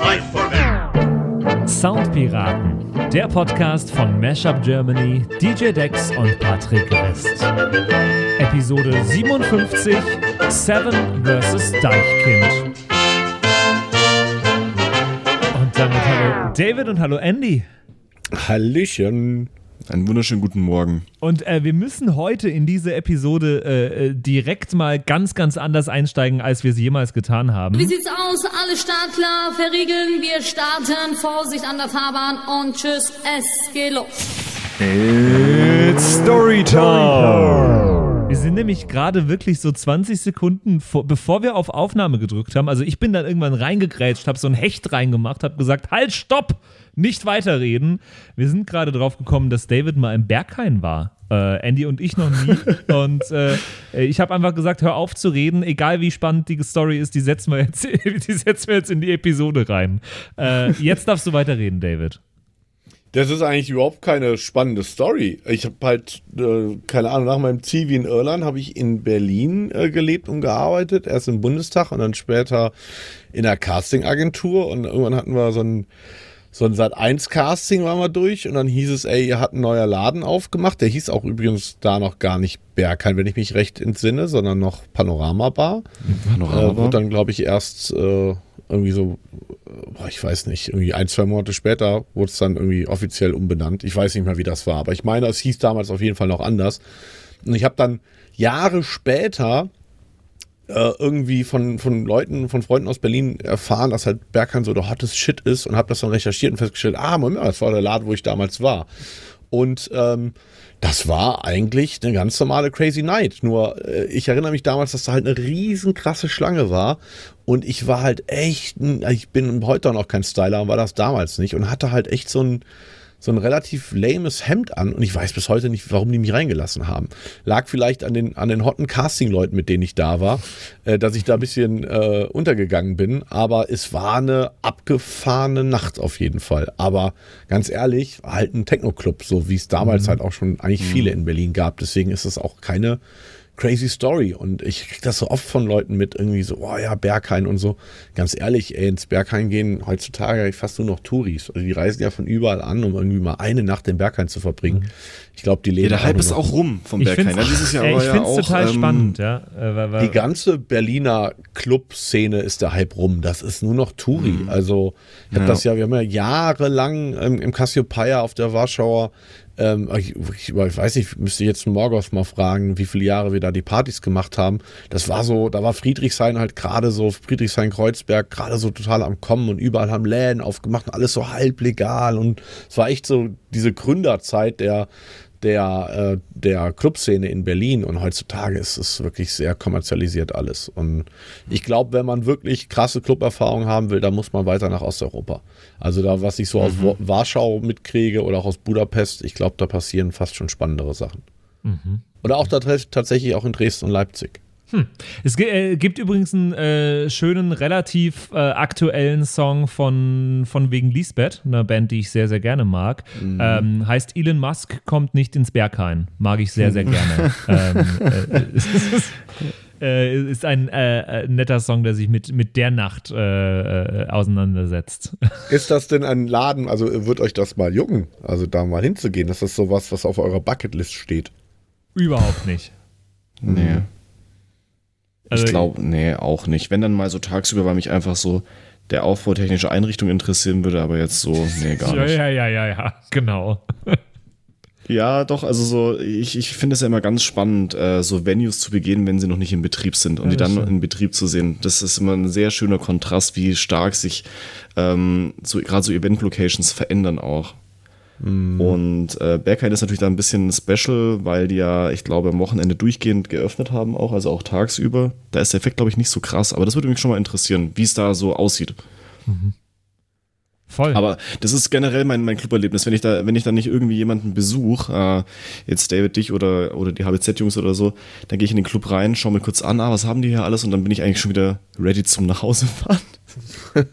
life for men. Soundpiraten, der Podcast von Mashup Germany, DJ Dex und Patrick West. Episode 57: Seven vs. Deichkind. Und damit hallo David und hallo Andy. Hallöchen. Einen wunderschönen guten Morgen. Und äh, wir müssen heute in diese Episode äh, äh, direkt mal ganz, ganz anders einsteigen, als wir es jemals getan haben. Wie sieht's aus? Alle startklar, verriegeln, wir starten. Vorsicht an der Fahrbahn und tschüss, es geht los. It's Storytime. Wir sind nämlich gerade wirklich so 20 Sekunden, vor, bevor wir auf Aufnahme gedrückt haben. Also ich bin dann irgendwann reingegrätscht, habe so ein Hecht reingemacht, habe gesagt, halt, stopp, nicht weiterreden. Wir sind gerade drauf gekommen, dass David mal im Berghain war. Äh, Andy und ich noch nie. und äh, ich habe einfach gesagt, hör auf zu reden, egal wie spannend die Story ist, die setzen wir jetzt, die setzen wir jetzt in die Episode rein. Äh, jetzt darfst du weiterreden, David. Das ist eigentlich überhaupt keine spannende Story. Ich habe halt, äh, keine Ahnung, nach meinem Zivi in Irland habe ich in Berlin äh, gelebt und gearbeitet. Erst im Bundestag und dann später in der Castingagentur. Und irgendwann hatten wir so ein, so ein Sat1-Casting waren wir durch und dann hieß es, ey, ihr habt ein neuer Laden aufgemacht. Der hieß auch übrigens da noch gar nicht Berghain, wenn ich mich recht entsinne, sondern noch Panorama Bar. Panorama Äh, wurde dann, glaube ich, erst äh, irgendwie so, boah, ich weiß nicht, irgendwie ein, zwei Monate später wurde es dann irgendwie offiziell umbenannt. Ich weiß nicht mehr, wie das war, aber ich meine, es hieß damals auf jeden Fall noch anders. Und ich habe dann Jahre später äh, irgendwie von, von Leuten, von Freunden aus Berlin erfahren, dass halt Berghain so der hottest Shit ist und habe das dann recherchiert und festgestellt, ah, Moment, das war der Laden, wo ich damals war. Und ähm, das war eigentlich eine ganz normale Crazy Night. Nur äh, ich erinnere mich damals, dass da halt eine riesen krasse Schlange war. Und ich war halt echt, ich bin heute auch noch kein Styler, war das damals nicht. Und hatte halt echt so ein, so ein relativ lames Hemd an. Und ich weiß bis heute nicht, warum die mich reingelassen haben. Lag vielleicht an den, an den hotten Casting-Leuten, mit denen ich da war, äh, dass ich da ein bisschen äh, untergegangen bin. Aber es war eine abgefahrene Nacht auf jeden Fall. Aber ganz ehrlich, halt ein Techno-Club, so wie es damals halt auch schon eigentlich viele in Berlin gab. Deswegen ist es auch keine crazy Story. Und ich krieg das so oft von Leuten mit, irgendwie so, oh ja, Berghain und so. Ganz ehrlich, ey, ins Berghain gehen heutzutage fast nur noch Touris. Also die reisen ja von überall an, um irgendwie mal eine Nacht im Berghain zu verbringen. Ich glaube, die leben Ja, der Hype ist auch rum vom Ich Berghain. finde Ja, dieses Jahr es war ja auch, total ähm, spannend, ja. Äh, weil, weil, Die ganze Berliner Clubszene ist der Hype rum. Das ist nur noch Touri. Also ich habe Ja. das ja, wir haben ja jahrelang ähm, im Cassiopeia auf der Warschauer, ähm, ich, ich, weiß nicht, müsste jetzt Morgos mal fragen, wie viele Jahre wir da die Partys gemacht haben. Das war so, da war Friedrichshain halt gerade so, Friedrichshain-Kreuzberg gerade so total am Kommen und überall haben Läden aufgemacht und alles so halblegal und es war echt so diese Gründerzeit der der, äh, der Clubszene in Berlin und heutzutage ist es wirklich sehr kommerzialisiert alles. Und ich glaube, wenn man wirklich krasse Cluberfahrung haben will, dann muss man weiter nach Osteuropa. Also da, was ich so aus Wa- Warschau mitkriege oder auch aus Budapest, ich glaube, da passieren fast schon spannendere Sachen. Oder auch da, tatsächlich auch in Dresden und Leipzig. Es gi- äh, gibt übrigens einen äh, schönen, relativ äh, aktuellen Song von, von wegen Lisbeth, einer Band, die ich sehr, sehr gerne mag. Ähm, heißt Elon Musk kommt nicht ins Berghain. Mag ich sehr, sehr gerne. ähm, äh, es ist, äh, ist ein äh, äh, netter Song, der sich mit, mit der Nacht äh, äh, auseinandersetzt. Ist das denn ein Laden, also wird euch das mal jucken, also da mal hinzugehen? Ist das sowas, was auf eurer Bucketlist steht? Überhaupt nicht. Nee. Also, ich glaube, nee, auch nicht. Wenn dann mal so tagsüber, weil mich einfach so der Aufbau technischer Einrichtung interessieren würde, aber jetzt so, nee, gar Ja, nicht. ja, ja, ja, ja, genau. Ja, doch, also so, ich, ich finde es ja immer ganz spannend, äh, so Venues zu begehen, wenn sie noch nicht in Betrieb sind und Ja, die dann stimmt. in Betrieb zu sehen. Das ist immer ein sehr schöner Kontrast, wie stark sich ähm, so, gerade so Event-Locations verändern auch. Und äh, Berghain ist natürlich da ein bisschen special, weil die ja, ich glaube, am Wochenende durchgehend geöffnet haben auch, also auch tagsüber. Da ist der Effekt, glaube ich, nicht so krass, aber das würde mich schon mal interessieren, wie es da so aussieht. Voll. Aber das ist generell mein, mein Cluberlebnis, wenn ich da, wenn ich da nicht irgendwie jemanden besuche, äh, jetzt David dich oder, oder die HBZ-Jungs oder so, dann gehe ich in den Club rein, schaue mir kurz an, ah, was haben die hier alles und dann bin ich eigentlich schon wieder ready zum Nachhausefahren.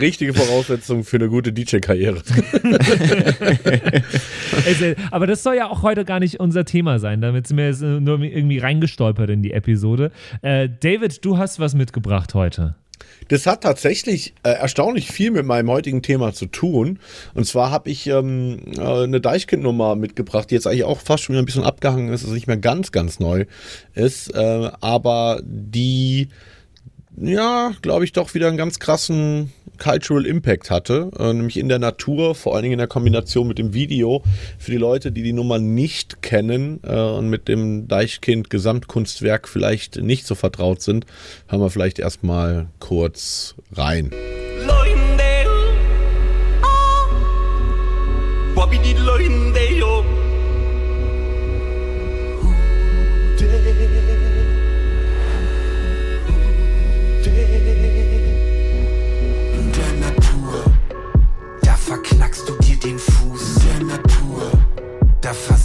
Richtige Voraussetzung für eine gute DJ-Karriere. Aber das soll ja auch heute gar nicht unser Thema sein. Damit sind wir jetzt nur irgendwie reingestolpert in die Episode. Äh, David, du hast was mitgebracht heute. Das hat tatsächlich äh, erstaunlich viel mit meinem heutigen Thema zu tun. Und zwar habe ich ähm, äh, eine Deichkind-Nummer mitgebracht, die jetzt eigentlich auch fast schon wieder ein bisschen abgehangen ist, also nicht mehr ganz, ganz neu ist, äh, aber die ja, glaube ich, doch wieder einen ganz krassen Cultural Impact hatte, äh, nämlich in der Natur, vor allen Dingen in der Kombination mit dem Video. Für die Leute, die die Nummer nicht kennen äh, und mit dem Deichkind Gesamtkunstwerk vielleicht nicht so vertraut sind, hören wir vielleicht erstmal kurz rein. Loindale. Ah.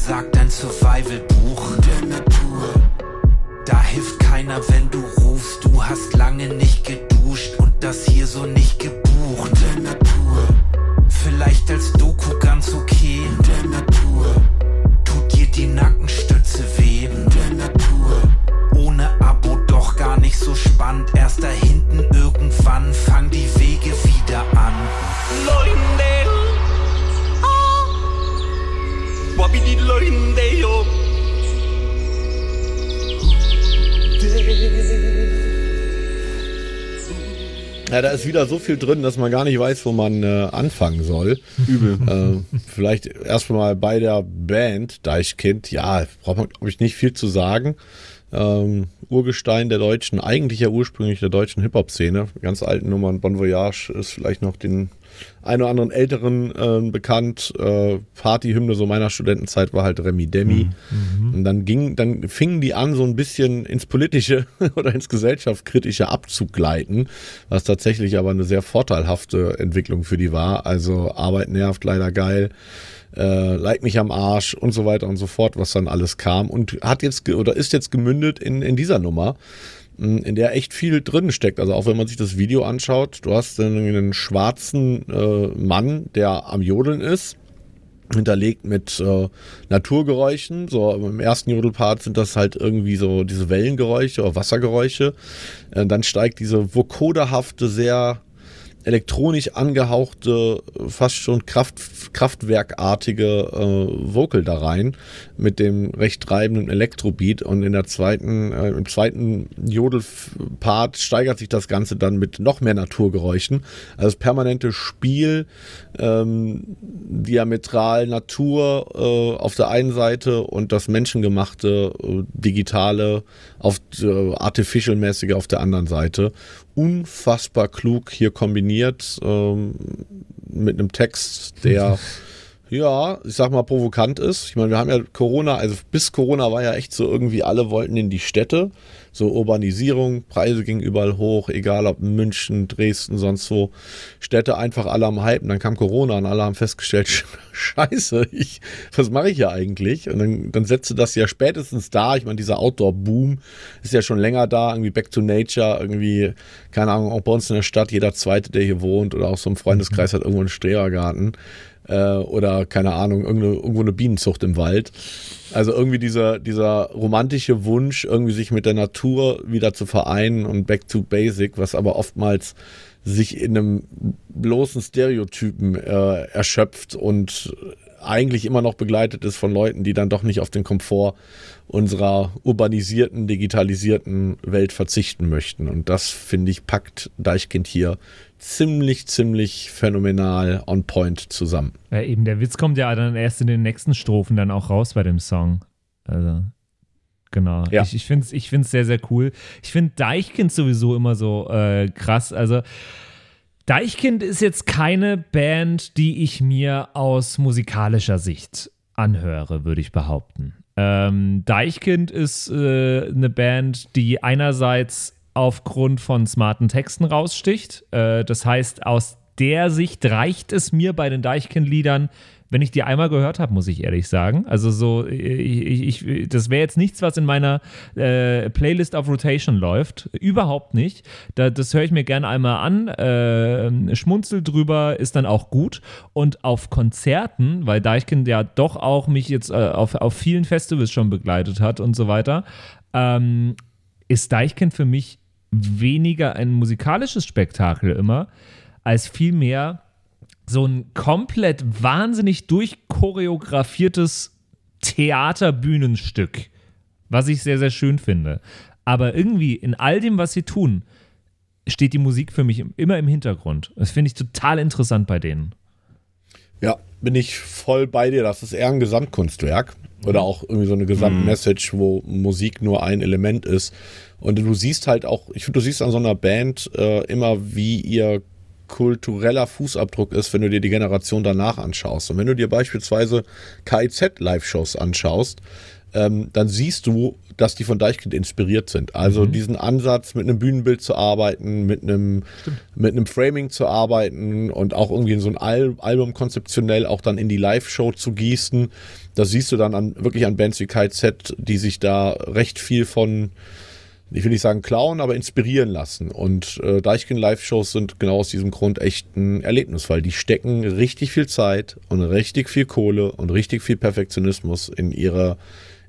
Da versagt dein Survival-Buch. Der Natur, da hilft keiner, wenn du rufst. Du hast lange nicht geduscht und das hier so nicht gebucht. Der Natur, vielleicht als Doku Ja, da ist wieder so viel drin, dass man gar nicht weiß, wo man äh, anfangen soll. Übel. Äh, vielleicht erstmal bei der Band Deichkind. Ja, braucht man, glaube ich, nicht viel zu sagen. Ähm, Urgestein der deutschen, eigentlich ja ursprünglich der deutschen Hip-Hop-Szene. Ganz alten Nummern. Bon Voyage ist vielleicht noch den ein oder anderen Älteren äh, bekannt. Äh, Partyhymne so meiner Studentenzeit war halt Remi Demi. Und dann ging, dann fingen die an, so ein bisschen ins politische oder ins gesellschaftskritische abzugleiten, was tatsächlich aber eine sehr vorteilhafte Entwicklung für die war. Also Arbeit nervt, leider geil. Äh, like mich am Arsch und so weiter und so fort, was dann alles kam und hat jetzt oder ist jetzt gemündet in, in dieser Nummer, in der echt viel drin steckt. Also auch wenn man sich das Video anschaut, du hast einen schwarzen äh, Mann, der am Jodeln ist, hinterlegt mit äh, Naturgeräuschen. So im ersten Jodelpart sind das halt irgendwie so diese Wellengeräusche oder Wassergeräusche. Äh, dann steigt diese vokoderhafte, sehr elektronisch angehauchte, fast schon Kraft, kraftwerkartige äh, Vocal da rein mit dem recht treibenden Elektrobeat und in der zweiten, äh, im zweiten Jodelpart steigert sich das Ganze dann mit noch mehr Naturgeräuschen. Also das permanente Spiel, ähm, diametral Natur äh, auf der einen Seite und das menschengemachte, äh, digitale, auf äh, artificial-mäßige auf der anderen Seite. Unfassbar klug hier kombiniert ähm, mit einem Text, der ja, ich sag mal, provokant ist. Ich meine, wir haben ja Corona, also bis Corona war ja echt so irgendwie, alle wollten in die Städte. So Urbanisierung, Preise gingen überall hoch, egal ob München, Dresden, sonst wo. Städte einfach alle am Hypen. Dann kam Corona und alle haben festgestellt, scheiße, ich, was mache ich hier eigentlich? Und dann, dann setzte das ja spätestens da. Ich meine, dieser Outdoor-Boom ist ja schon länger da. Irgendwie Back to Nature, irgendwie, keine Ahnung, auch bei uns in der Stadt, jeder Zweite, der hier wohnt oder auch so im Freundeskreis hat irgendwo einen Strebergarten äh, oder keine Ahnung, irgendwo eine Bienenzucht im Wald. Also irgendwie dieser, dieser romantische Wunsch, irgendwie sich mit der Natur wieder zu vereinen und back to basic, was aber oftmals sich in einem bloßen Stereotypen äh, erschöpft und eigentlich immer noch begleitet ist von Leuten, die dann doch nicht auf den Komfort unserer urbanisierten, digitalisierten Welt verzichten möchten. Und das, finde ich, packt Deichkind hier ziemlich, ziemlich phänomenal on point zusammen. Ja, eben, der Witz kommt ja dann erst in den nächsten Strophen dann auch raus bei dem Song. Also, genau. Ja. Ich, ich finde es ich find's sehr, sehr cool. Ich finde Deichkind sowieso immer so äh, krass. Also, Deichkind ist jetzt keine Band, die ich mir aus musikalischer Sicht anhöre, würde ich behaupten. Ähm, Deichkind ist äh, eine Band, die einerseits aufgrund von smarten Texten raussticht. Äh, das heißt, aus der Sicht reicht es mir bei den Deichkind-Liedern, wenn ich die einmal gehört habe, muss ich ehrlich sagen. Also so, ich, ich, das wäre jetzt nichts, was in meiner äh, Playlist of Rotation läuft. Überhaupt nicht. Da, das höre ich mir gerne einmal an, äh, schmunzel drüber, ist dann auch gut. Und auf Konzerten, weil Deichkind ja doch auch mich jetzt äh, auf, auf vielen Festivals schon begleitet hat und so weiter, ähm, ist Deichkind für mich weniger ein musikalisches Spektakel immer, als vielmehr so ein komplett wahnsinnig durchchoreografiertes Theaterbühnenstück, was ich sehr, sehr schön finde. Aber irgendwie in all dem, was sie tun, steht die Musik für mich immer im Hintergrund. Das finde ich total interessant bei denen. Ja, bin ich voll bei dir. Das ist eher ein Gesamtkunstwerk oder auch irgendwie so eine Gesamtmessage, wo Musik nur ein Element ist. Und du siehst halt auch, ich finde, du siehst an so einer Band äh, immer, wie ihr kultureller Fußabdruck ist, wenn du dir die Generation danach anschaust. Und wenn du dir beispielsweise KIZ-Live-Shows anschaust, ähm, dann siehst du, dass die von Deichkind inspiriert sind. Also diesen Ansatz, mit einem Bühnenbild zu arbeiten, mit einem, mit einem Framing zu arbeiten und auch irgendwie in so ein Al Album konzeptionell auch dann in die Live-Show zu gießen. Das siehst du dann an, wirklich an Bands wie KZ, die sich da recht viel von, ich will nicht sagen klauen, aber inspirieren lassen. Und äh, Deichkind Live-Shows sind genau aus diesem Grund echt ein Erlebnis, weil die stecken richtig viel Zeit und richtig viel Kohle und richtig viel Perfektionismus in ihre,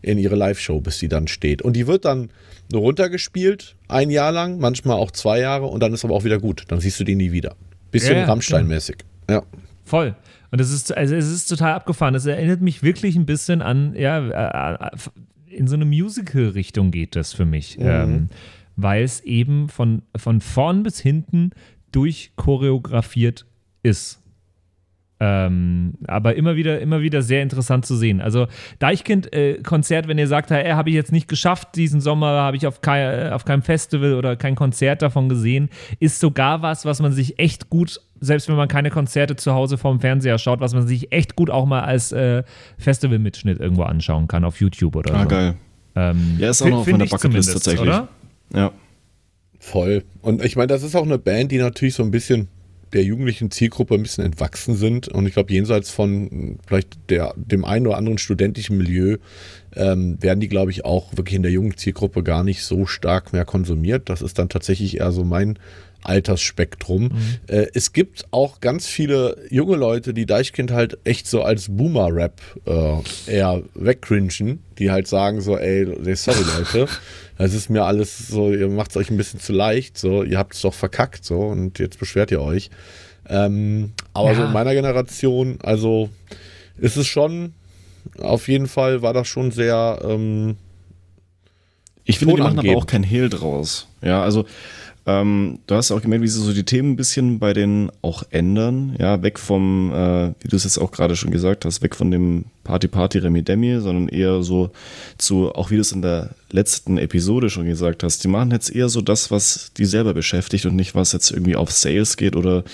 in ihre Live-Show, bis sie dann steht. Und die wird dann runtergespielt, ein Jahr lang, manchmal auch zwei Jahre, und dann ist aber auch wieder gut. Dann siehst du die nie wieder. Bisschen Ja, Rammstein-mäßig. Ja. Voll. Und es ist, also es ist total abgefahren. Es erinnert mich wirklich ein bisschen an, ja, äh, in so eine Musical-Richtung geht das für mich. Ähm, weil es eben von, von vorn bis hinten durchchoreografiert ist. Ähm, aber immer wieder, immer wieder sehr interessant zu sehen. Also Deichkind-Konzert, wenn ihr sagt, hey, habe ich jetzt nicht geschafft, diesen Sommer habe ich auf, kei auf keinem Festival oder kein Konzert davon gesehen, ist sogar was, was man sich echt gut, selbst wenn man keine Konzerte zu Hause vorm Fernseher schaut, was man sich echt gut auch mal als äh, Festival-Mitschnitt irgendwo anschauen kann auf YouTube oder Ah, so. geil. Ähm, Ja, ist auch noch auf meiner Bucketlist tatsächlich. Oder? Ja. Voll. Und ich meine, das ist auch eine Band, die natürlich so ein bisschen der jugendlichen Zielgruppe ein bisschen entwachsen sind. Und ich glaube, jenseits von vielleicht der, dem einen oder anderen studentischen Milieu ähm, werden die, glaube ich, auch wirklich in der jungen Zielgruppe gar nicht so stark mehr konsumiert. Das ist dann tatsächlich eher so mein Altersspektrum. Äh, es gibt auch ganz viele junge Leute, die Deichkind halt echt so als Boomer-Rap äh, eher wegcringen, die halt sagen so, ey, sorry Leute, das ist mir alles so, ihr macht es euch ein bisschen zu leicht, so, ihr habt es doch verkackt, so, und jetzt beschwert ihr euch. Ähm, aber so Ja. in meiner Generation, also ist es schon, auf jeden Fall war das schon sehr, ähm, Ich finde, die machen aber auch kein Hehl draus. Ja, also ähm, du hast auch gemerkt, wie sie so die Themen ein bisschen bei denen auch ändern. Ja, weg vom, äh, wie du es jetzt auch gerade schon gesagt hast, weg von dem Party Party Remi Demi, sondern eher so zu, auch wie du es in der letzten Episode schon gesagt hast, die machen jetzt eher so das, was die selber beschäftigt und nicht, was jetzt irgendwie auf Sales geht oder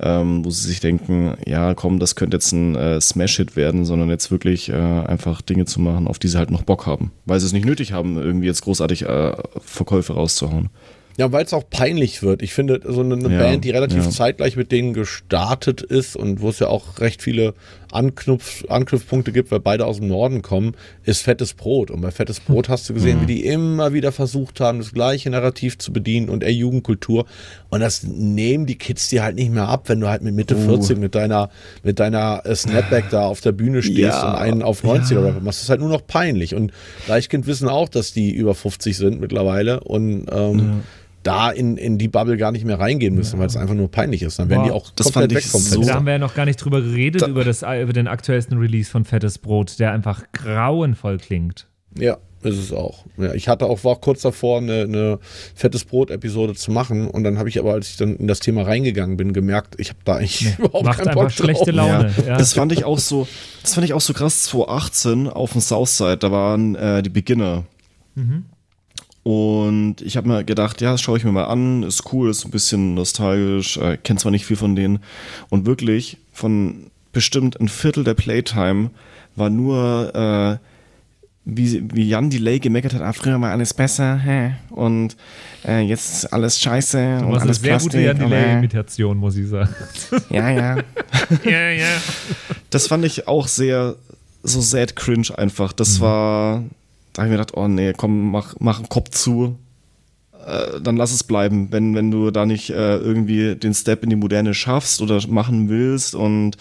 ähm, wo sie sich denken, ja, komm, das könnte jetzt ein äh, Smash-Hit werden, sondern jetzt wirklich äh, einfach Dinge zu machen, auf die sie halt noch Bock haben. Weil sie es nicht nötig haben, irgendwie jetzt großartig äh, Verkäufe rauszuhauen. Ja, weil es auch peinlich wird. Ich finde, so eine, eine Ja, Band, die relativ ja. zeitgleich mit denen gestartet ist und wo es ja auch recht viele Anknüpf Anknüpfpunkte gibt, weil beide aus dem Norden kommen, ist Fettes Brot. Und bei Fettes Brot hast du gesehen, wie die immer wieder versucht haben, das gleiche Narrativ zu bedienen und eher Jugendkultur. Und das nehmen die Kids dir halt nicht mehr ab, wenn du halt mit Mitte 40 mit deiner, mit deiner äh, Snapback da auf der Bühne stehst Ja, und einen auf 90er Rapper machst. Das ist halt nur noch peinlich. Und Deichkind wissen auch, dass die über 50 sind mittlerweile und ähm, da in, in die Bubble gar nicht mehr reingehen müssen, weil es einfach nur peinlich ist. Dann werden die auch das komplett fand weg ich vom so-. Da haben wir ja noch gar nicht drüber geredet, Da- über, das, über den aktuellsten Release von Fettes Brot, der einfach grauenvoll klingt. Ja, ist es auch. Ja, ich hatte auch, war auch kurz davor, eine, eine fettes Brot-Episode zu machen. Und dann habe ich aber, als ich dann in das Thema reingegangen bin, gemerkt, ich habe da eigentlich überhaupt Macht keinen einfach Bock schlechte drauf. Laune. Ja. Das fand ich auch so, das fand ich auch so krass 2018 auf dem Southside, da waren äh, die Beginner. Und ich habe mir gedacht, ja, das schaue ich mir mal an, ist cool, ist ein bisschen nostalgisch, äh, kennt zwar nicht viel von denen. Und wirklich, von bestimmt ein Viertel der Playtime war nur, äh, wie, wie Jan Delay gemeckert hat, ah, früher war alles besser, hä? und äh, jetzt ist alles scheiße Du und machst eine alles sehr gute Plastik. Jan und, äh, Delay-Imitation, muss ich sagen. ja, ja. ja, ja. Das fand ich auch sehr so sad cringe einfach. Das war, da habe ich mir gedacht, oh nee, komm, mach, mach einen Kopf zu. Äh, dann lass es bleiben, wenn, wenn du da nicht äh, irgendwie den Step in die Moderne schaffst oder machen willst und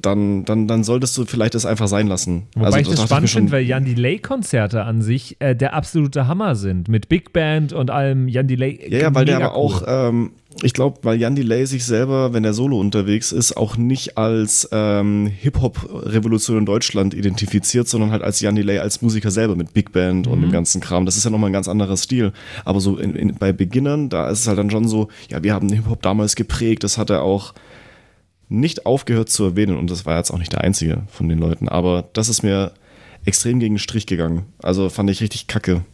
dann, dann, dann solltest du vielleicht es einfach sein lassen. Wobei also, ich das dachte spannend finde, weil Jan Delay-Konzerte an sich äh, der absolute Hammer sind. Mit Big Band und allem Jan Delay. Ja, ja, weil der aber auch, cool. ähm, ich glaube, weil Jan Delay sich selber, wenn er solo unterwegs ist, auch nicht als ähm, Hip-Hop-Revolution in Deutschland identifiziert, sondern halt als Jan Delay als Musiker selber mit Big Band und dem Mhm. ganzen Kram. Das ist ja nochmal ein ganz anderer Stil. Aber so in, in, bei Beginnern, da ist es halt dann schon so, ja, wir haben den Hip-Hop damals geprägt, das hat er auch nicht aufgehört zu erwähnen und das war jetzt auch nicht der einzige von den Leuten. Aber das ist mir extrem gegen den Strich gegangen. Also fand ich richtig kacke.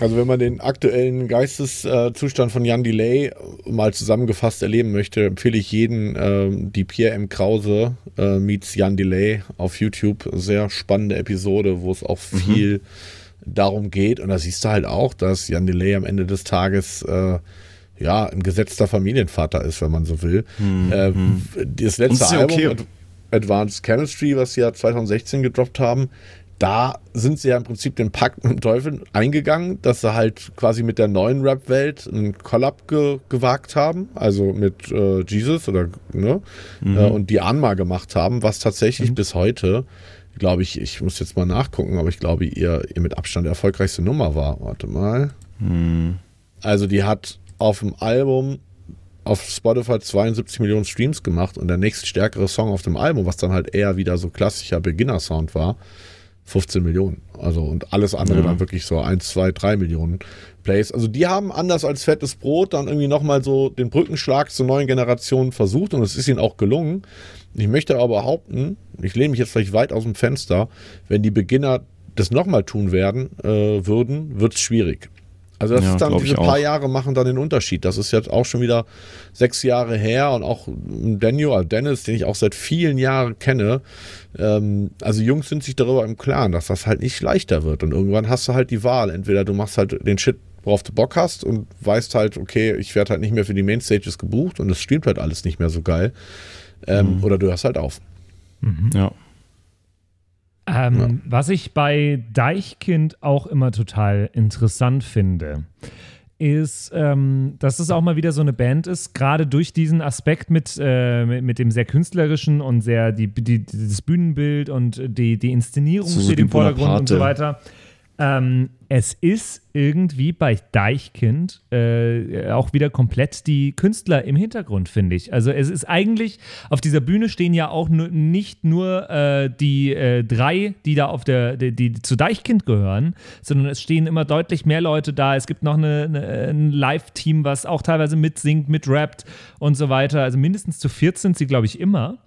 Also wenn man den aktuellen Geisteszustand von Jan Delay mal zusammengefasst erleben möchte, empfehle ich jeden ähm, die Pierre M. Krause äh, meets Jan Delay auf YouTube. Sehr spannende Episode, wo es auch viel darum geht. Und da siehst du halt auch, dass Jan Delay am Ende des Tages äh, ja ein gesetzter Familienvater ist, wenn man so will. Äh, das letzte ja Album, okay. Ad- Advanced Chemistry, was sie ja 2016 gedroppt haben, da sind sie ja im Prinzip den Pakt mit dem Teufel eingegangen, dass sie halt quasi mit der neuen Rap-Welt einen Collab ge gewagt haben, also mit äh, Jesus oder ne, Mhm. äh, und die Anma gemacht haben, was tatsächlich bis heute, glaube ich, ich muss jetzt mal nachgucken, aber ich glaube, ihr, ihr mit Abstand erfolgreichste Nummer war. Warte mal. Mhm. Also die hat auf dem Album auf Spotify 72 Millionen Streams gemacht und der nächststärkere Song auf dem Album, was dann halt eher wieder so klassischer Beginner-Sound war, 15 Millionen. Also und alles andere dann wirklich so 1, 2, 3 Millionen Plays. Also die haben anders als fettes Brot dann irgendwie nochmal so den Brückenschlag zur neuen Generation versucht und es ist ihnen auch gelungen. Ich möchte aber behaupten, ich lehne mich jetzt vielleicht weit aus dem Fenster, wenn die Beginner das nochmal tun werden, äh, würden, wird es schwierig. Also das Ja, ist dann diese paar auch. Jahre machen dann den Unterschied. Das ist jetzt auch schon wieder sechs Jahre her und auch Daniel, also Dennis, den ich auch seit vielen Jahren kenne. Ähm, also Jungs sind sich darüber im Klaren, dass das halt nicht leichter wird. Und irgendwann hast du halt die Wahl. Entweder du machst halt den Shit, worauf du Bock hast und weißt halt, okay, ich werde halt nicht mehr für die Mainstages gebucht und es streamt halt alles nicht mehr so geil. Ähm, Mhm. Oder du hörst halt auf. Ja. Ähm, Was ich bei Deichkind auch immer total interessant finde, ist, ähm, dass es auch mal wieder so eine Band ist, gerade durch diesen Aspekt mit, äh, mit, mit dem sehr künstlerischen und sehr die, die, das Bühnenbild und die, die Inszenierung So steht im Vordergrund und so Bonaparte. weiter. Ähm, es ist irgendwie bei Deichkind äh, auch wieder komplett die Künstler im Hintergrund, finde ich. Also es ist eigentlich, auf dieser Bühne stehen ja auch nur, nicht nur äh, die äh, drei, die da auf der, die, die zu Deichkind gehören, sondern es stehen immer deutlich mehr Leute da. Es gibt noch eine, eine, ein Live-Team, was auch teilweise mitsingt, mitrappt und so weiter. Also mindestens zu viert sind sie, glaube ich, immer.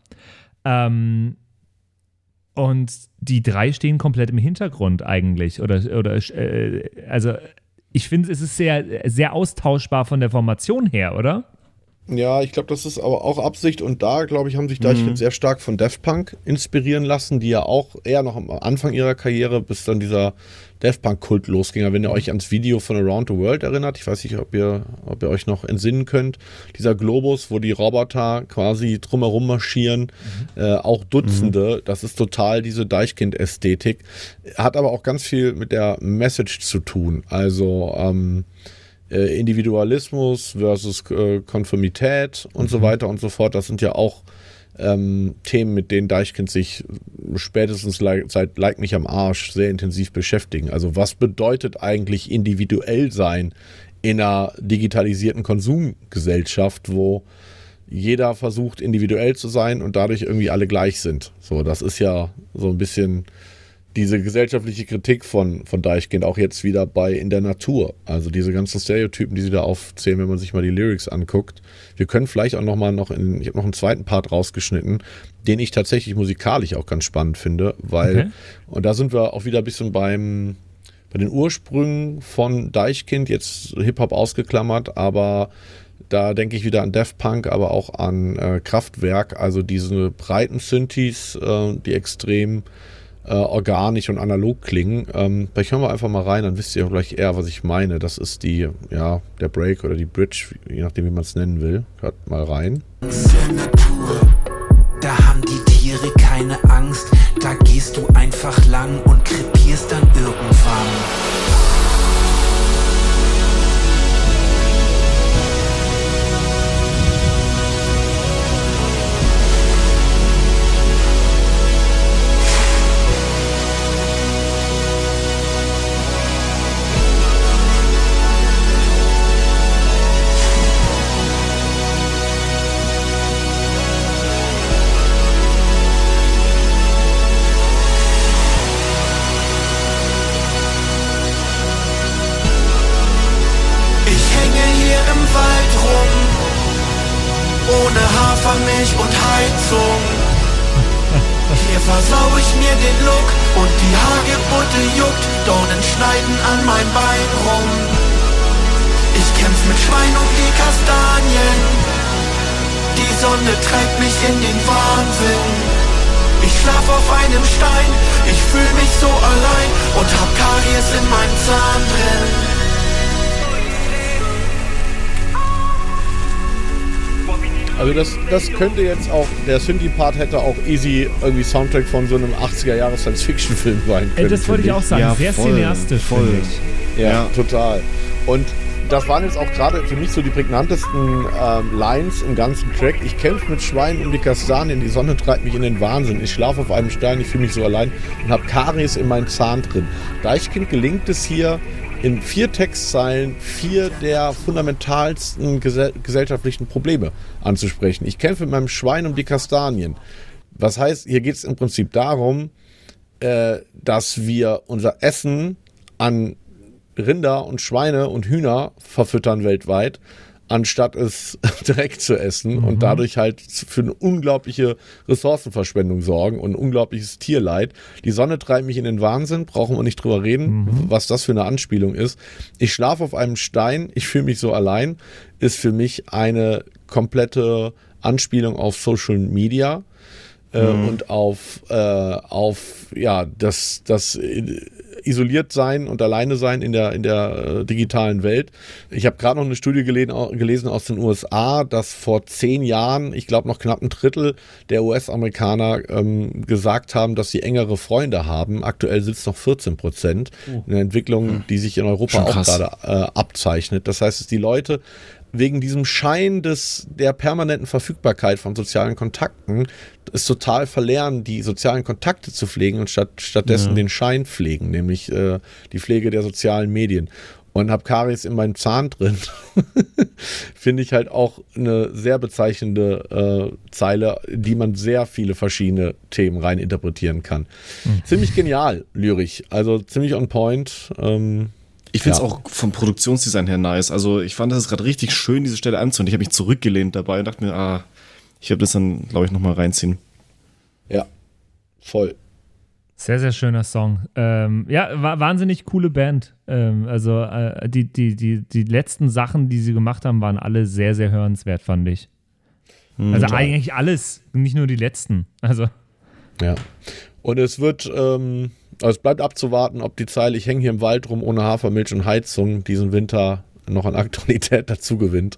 Ähm, und die drei stehen komplett im Hintergrund eigentlich. Oder, oder äh, also ich finde, es ist sehr, sehr austauschbar von der Formation her, oder? Ja, ich glaube, das ist aber auch Absicht und da, glaube ich, haben sich Deichkind sehr stark von Daft Punk inspirieren lassen, die ja auch eher noch am Anfang ihrer Karriere, bis dann dieser Daft Punk-Kult losging. Wenn ihr euch ans Video von Around the World erinnert, ich weiß nicht, ob ihr, ob ihr euch noch entsinnen könnt, dieser Globus, wo die Roboter quasi drumherum marschieren, äh, auch Dutzende, das ist total diese Deichkind-Ästhetik, hat aber auch ganz viel mit der Message zu tun. Also, ähm, äh, Individualismus versus äh, Konformität und so weiter und so fort. Das sind ja auch ähm, Themen, mit denen Deichkind sich spätestens seit Like mich am Arsch sehr intensiv beschäftigen. Also was bedeutet eigentlich individuell sein in einer digitalisierten Konsumgesellschaft, wo jeder versucht individuell zu sein und dadurch irgendwie alle gleich sind. So, das ist ja so ein bisschen diese gesellschaftliche Kritik von, von Deichkind auch jetzt wieder bei In der Natur. Also diese ganzen Stereotypen, die sie da aufzählen, wenn man sich mal die Lyrics anguckt. Wir können vielleicht auch noch mal noch in, ich habe noch einen zweiten Part rausgeschnitten, den ich tatsächlich musikalisch auch ganz spannend finde, weil, Okay. und da sind wir auch wieder ein bisschen beim, bei den Ursprüngen von Deichkind, jetzt Hip-Hop ausgeklammert, aber da denke ich wieder an Def Punk, aber auch an äh, Kraftwerk, also diese breiten Synthes, äh, die extrem äh, organisch und analog klingen. Ähm, vielleicht hören wir einfach mal rein, dann wisst ihr auch gleich eher, was ich meine. Das ist die, ja, der Break oder die Bridge, je nachdem, wie man es nennen will. Hört mal rein. der versau ich mir den Look und die Hagebutte juckt, Dornen schneiden an mein Bein rum. Ich kämpf mit Schwein um die Kastanien. Die Sonne treibt mich in den Wahnsinn. Ich schlaf auf einem Stein, ich fühl mich so allein und hab Karies in meinem Zahn drin. Also das, das könnte jetzt auch, der Synthie-Part hätte auch easy irgendwie Soundtrack von so einem 80er-Jahre Science-Fiction-Film sein können. Ey, das wollte ich auch sagen. Ja, Sehr voll, cineastisch, voll. Ja, Ja. total. Und das waren jetzt auch gerade für mich so die prägnantesten ähm, Lines im ganzen Track. Ich kämpfe mit Schweinen um die Kastanien, die Sonne treibt mich in den Wahnsinn. Ich schlafe auf einem Stein, ich fühle mich so allein und habe Karies in meinem Zahn drin. Deichkind gelingt es hier in vier Textzeilen vier der fundamentalsten gesell gesellschaftlichen Probleme anzusprechen. Ich kämpfe mit meinem Schwein um die Kastanien. Was heißt, hier geht es im Prinzip darum, äh, dass wir unser Essen an Rinder und Schweine und Hühner verfüttern weltweit, anstatt es direkt zu essen und dadurch halt für eine unglaubliche Ressourcenverschwendung sorgen und ein unglaubliches Tierleid. Die Sonne treibt mich in den Wahnsinn, brauchen wir nicht drüber reden, was das für eine Anspielung ist. Ich schlafe auf einem Stein, ich fühle mich so allein, ist für mich eine komplette Anspielung auf Social Media äh, und auf, äh, auf ja, das, das äh, isoliert sein und alleine sein in der, in der äh, digitalen Welt. Ich habe gerade noch eine Studie gelesen, gelesen aus den USA, dass vor zehn Jahren, ich glaube noch knapp ein Drittel der US-Amerikaner ähm, gesagt haben, dass sie engere Freunde haben. Aktuell es noch 14 Prozent. Eine Entwicklung, die sich in Europa auch gerade äh, abzeichnet. Das heißt, dass die Leute wegen diesem Schein des, der permanenten Verfügbarkeit von sozialen Kontakten es total verlernen, die sozialen Kontakte zu pflegen und statt, stattdessen den Schein pflegen, nämlich äh, die Pflege der sozialen Medien. Und hab Karies in meinem Zahn drin. Finde ich halt auch eine sehr bezeichnende äh, Zeile, die man sehr viele verschiedene Themen rein interpretieren kann. Ziemlich genial, lyrisch. Also ziemlich on point. Ähm, Ich finde es Ja. auch vom Produktionsdesign her nice. Also ich fand das gerade richtig schön, diese Stelle anzuhören. Ich habe mich zurückgelehnt dabei und dachte mir, ah, ich habe das dann, glaube ich, nochmal reinziehen. ja, voll. Sehr, sehr schöner Song. Ähm, ja, wa wahnsinnig coole Band. Ähm, also äh, die, die, die, die letzten Sachen, die sie gemacht haben, waren alle sehr, sehr hörenswert, fand ich. also eigentlich alles, nicht nur die letzten. Also Ja. Und es wird, ähm, also es bleibt abzuwarten, ob die Zeile Ich hänge hier im Wald rum ohne Hafermilch und Heizung diesen Winter noch an Aktualität dazu gewinnt.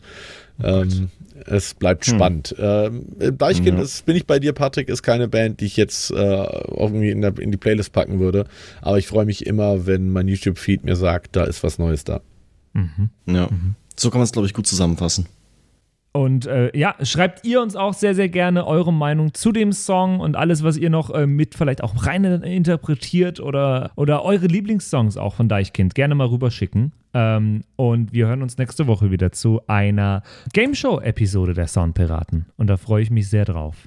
ähm, es bleibt spannend. Ähm, Deichkind ist, bin ich bei dir, Patrick, ist keine Band, die ich jetzt äh, irgendwie in, der, in die Playlist packen würde. Aber ich freue mich immer, wenn mein YouTube-Feed mir sagt, da ist was Neues da. Ja. So kann man es, glaube ich, gut zusammenfassen. Und äh, ja, schreibt ihr uns auch sehr, sehr gerne eure Meinung zu dem Song und alles, was ihr noch äh, mit vielleicht auch rein interpretiert oder, oder eure Lieblingssongs auch von Deichkind gerne mal rüberschicken. Ähm, und wir hören uns nächste Woche wieder zu einer Game Show-Episode der Soundpiraten. Und da freue ich mich sehr drauf.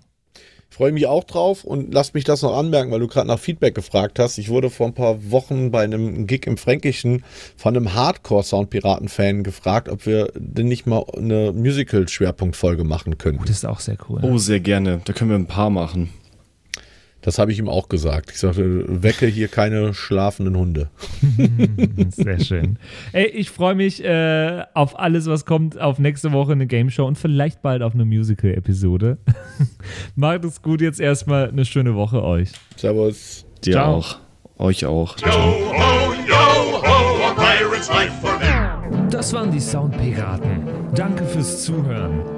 Freue mich auch drauf und lass mich das noch anmerken, weil du gerade nach Feedback gefragt hast. Ich wurde vor ein paar Wochen bei einem Gig im Fränkischen von einem Hardcore-Soundpiraten-Fan gefragt, ob wir denn nicht mal eine Musical-Schwerpunktfolge machen können. Das ist auch sehr cool. Oh, sehr gerne. Da können wir ein paar machen. Das habe ich ihm auch gesagt. Ich sagte, wecke hier keine schlafenden Hunde. Sehr schön. Ey, ich freue mich äh, auf alles, was kommt, auf nächste Woche eine Game Show und vielleicht bald auf eine Musical-Episode. Macht es gut, jetzt erstmal eine schöne Woche euch. Servus. Dir Ciao. auch. Euch auch. Yo ho, yo ho, a pirate's life for me. Das waren die Soundpiraten. Danke fürs Zuhören.